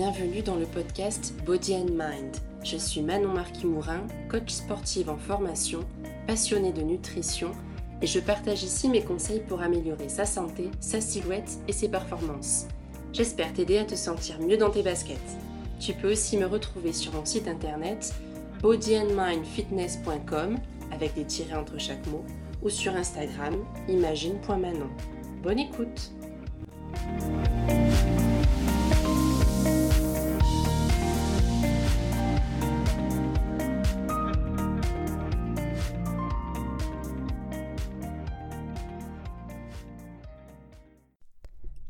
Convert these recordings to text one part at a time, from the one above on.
bienvenue dans le podcast Body and Mind. Je suis Manon Marquis-Mourin, coach sportive en formation, passionnée de nutrition et je partage ici mes conseils pour améliorer sa santé, sa silhouette et ses performances. J'espère t'aider à te sentir mieux dans tes baskets. Tu peux aussi me retrouver sur mon site internet bodyandmindfitness.com avec des tirets entre chaque mot ou sur Instagram imagine.manon. Bonne écoute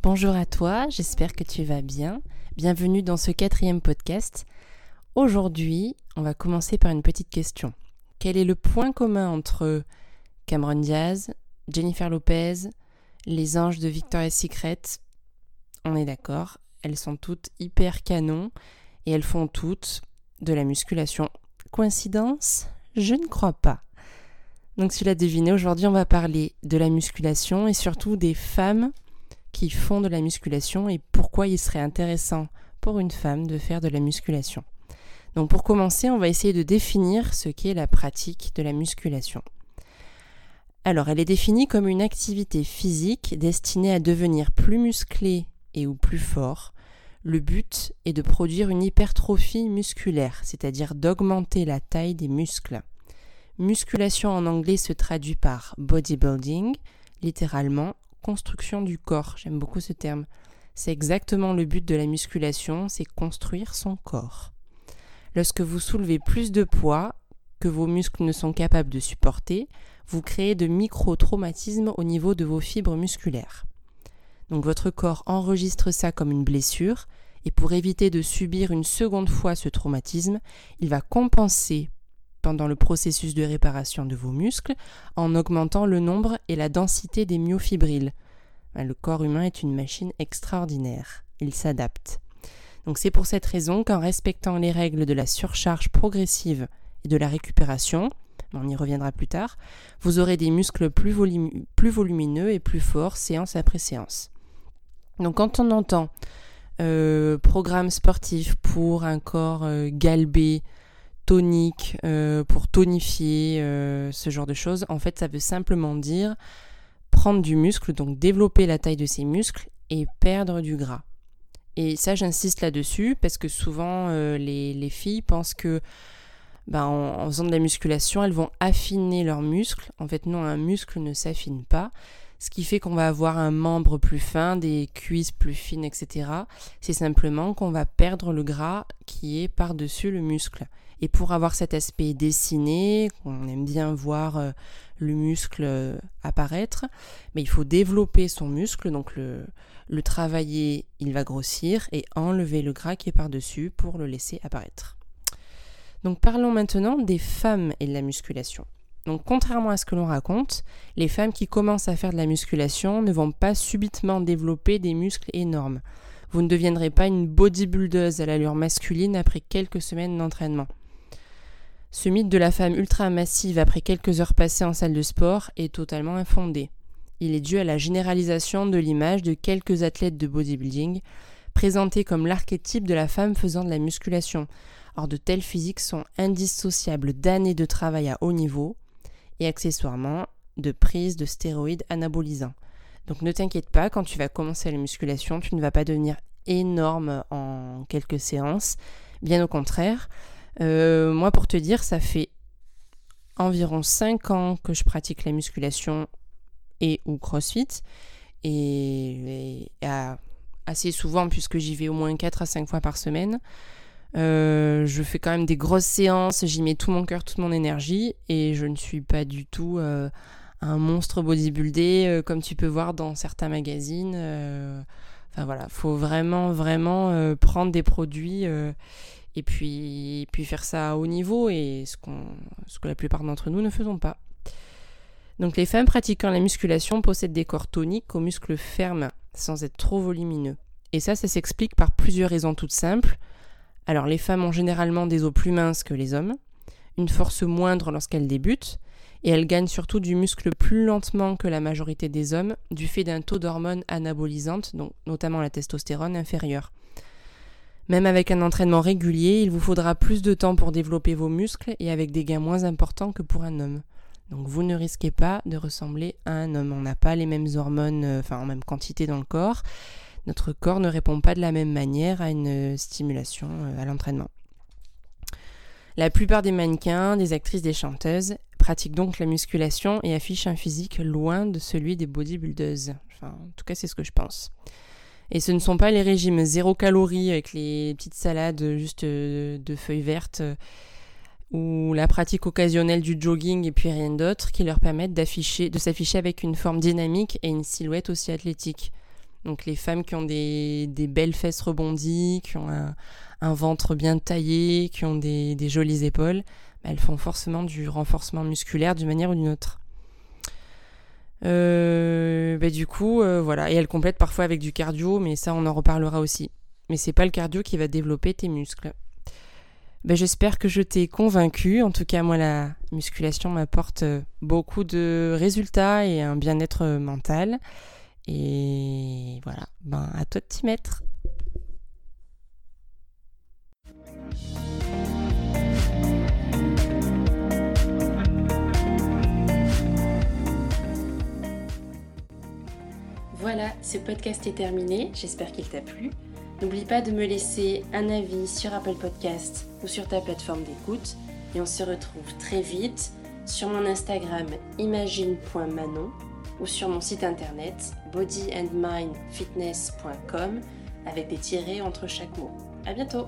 Bonjour à toi, j'espère que tu vas bien. Bienvenue dans ce quatrième podcast. Aujourd'hui, on va commencer par une petite question. Quel est le point commun entre Cameron Diaz, Jennifer Lopez, les anges de Victoria's Secret? On est d'accord, elles sont toutes hyper canon et elles font toutes de la musculation. Coïncidence? Je ne crois pas. Donc tu l'as deviné, aujourd'hui on va parler de la musculation et surtout des femmes qui font de la musculation et pourquoi il serait intéressant pour une femme de faire de la musculation. Donc pour commencer, on va essayer de définir ce qu'est la pratique de la musculation. Alors, elle est définie comme une activité physique destinée à devenir plus musclé et ou plus fort. Le but est de produire une hypertrophie musculaire, c'est-à-dire d'augmenter la taille des muscles. Musculation en anglais se traduit par bodybuilding, littéralement construction du corps. J'aime beaucoup ce terme. C'est exactement le but de la musculation, c'est construire son corps. Lorsque vous soulevez plus de poids que vos muscles ne sont capables de supporter, vous créez de micro-traumatismes au niveau de vos fibres musculaires. Donc votre corps enregistre ça comme une blessure, et pour éviter de subir une seconde fois ce traumatisme, il va compenser pendant le processus de réparation de vos muscles en augmentant le nombre et la densité des myofibrilles. Ben, le corps humain est une machine extraordinaire. Il s'adapte. Donc c'est pour cette raison qu'en respectant les règles de la surcharge progressive et de la récupération, on y reviendra plus tard, vous aurez des muscles plus, volumineux et plus forts séance après séance. Donc quand on entend euh, programme sportif pour un corps euh, galbé, tonique, euh, pour tonifier, euh, ce genre de choses. En fait, ça veut simplement dire prendre du muscle, donc développer la taille de ses muscles et perdre du gras. Et ça, j'insiste là-dessus parce que souvent euh, les, filles pensent que ben, en, faisant de la musculation, elles vont affiner leurs muscles. En fait, non, un muscle ne s'affine pas. Ce qui fait qu'on va avoir un membre plus fin, des cuisses plus fines, etc. C'est simplement qu'on va perdre le gras qui est par-dessus le muscle. Et pour avoir cet aspect dessiné, on aime bien voir euh, le muscle euh, apparaître, mais il faut développer son muscle, donc le, le travailler, il va grossir, et enlever le gras qui est par-dessus pour le laisser apparaître. Donc parlons maintenant des femmes et de la musculation. Donc contrairement à ce que l'on raconte, les femmes qui commencent à faire de la musculation ne vont pas subitement développer des muscles énormes. Vous ne deviendrez pas une bodybuildeuse à l'allure masculine après quelques semaines d'entraînement. Ce mythe de la femme ultra massive après quelques heures passées en salle de sport est totalement infondé. Il est dû à la généralisation de l'image de quelques athlètes de bodybuilding, présentés comme l'archétype de la femme faisant de la musculation. Or, de tels physiques sont indissociables d'années de travail à haut niveau et accessoirement de prise de stéroïdes anabolisants. Donc ne t'inquiète pas, quand tu vas commencer la musculation, tu ne vas pas devenir énorme en quelques séances. Bien au contraire, euh, moi, pour te dire, ça fait environ 5 ans que je pratique la musculation et ou crossfit. Et, assez souvent, puisque j'y vais au moins 4 à 5 fois par semaine. Euh, je fais quand même des grosses séances, j'y mets tout mon cœur, toute mon énergie. Et je ne suis pas du tout euh, un monstre bodybuildé comme tu peux voir dans certains magazines. enfin voilà, faut vraiment, vraiment prendre des produits et puis, faire ça à haut niveau et ce, ce que la plupart d'entre nous ne faisons pas. Donc les femmes pratiquant la musculation possèdent des corps toniques aux muscles fermes sans être trop volumineux. Et ça, ça s'explique par plusieurs raisons toutes simples. Alors les femmes ont généralement des os plus minces que les hommes, une force moindre lorsqu'elles débutent, et elles gagnent surtout du muscle plus lentement que la majorité des hommes du fait d'un taux d'hormones anabolisantes, donc notamment la testostérone inférieure. Même avec un entraînement régulier, il vous faudra plus de temps pour développer vos muscles et avec des gains moins importants que pour un homme. Donc vous ne risquez pas de ressembler à un homme. On n'a pas les mêmes hormones, euh, enfin en même quantité dans le corps. Notre corps ne répond pas de la même manière à une stimulation euh, à l'entraînement. La plupart des mannequins, des actrices, des chanteuses pratiquent donc la musculation et affichent un physique loin de celui des bodybuilders. Enfin, en tout cas, c'est ce que je pense. Et ce ne sont pas les régimes zéro calories avec les petites salades juste euh, de feuilles vertes euh, ou la pratique occasionnelle du jogging et puis rien d'autre qui leur permettent d'afficher, de s'afficher avec une forme dynamique et une silhouette aussi athlétique. Donc les femmes qui ont des, belles fesses rebondies, qui ont un, ventre bien taillé, qui ont des, jolies épaules, bah, elles font forcément du renforcement musculaire d'une manière ou d'une autre. Euh, bah, du coup, euh, voilà. Et elles complètent parfois avec du cardio, mais ça, on en reparlera aussi. Mais c'est pas le cardio qui va développer tes muscles. Bah, j'espère que je t'ai convaincu. En tout cas, moi, la musculation m'apporte beaucoup de résultats et un bien-être mental. Et voilà, ben à toi de t'y mettre. Voilà, ce podcast est terminé. J'espère qu'il t'a plu. N'oublie pas de me laisser un avis sur Apple Podcast ou sur ta plateforme d'écoute. Et on se retrouve très vite sur mon Instagram imagine.manon ou sur mon site internet bodyandmindfitness.com avec des tirés entre chaque mot. À bientôt!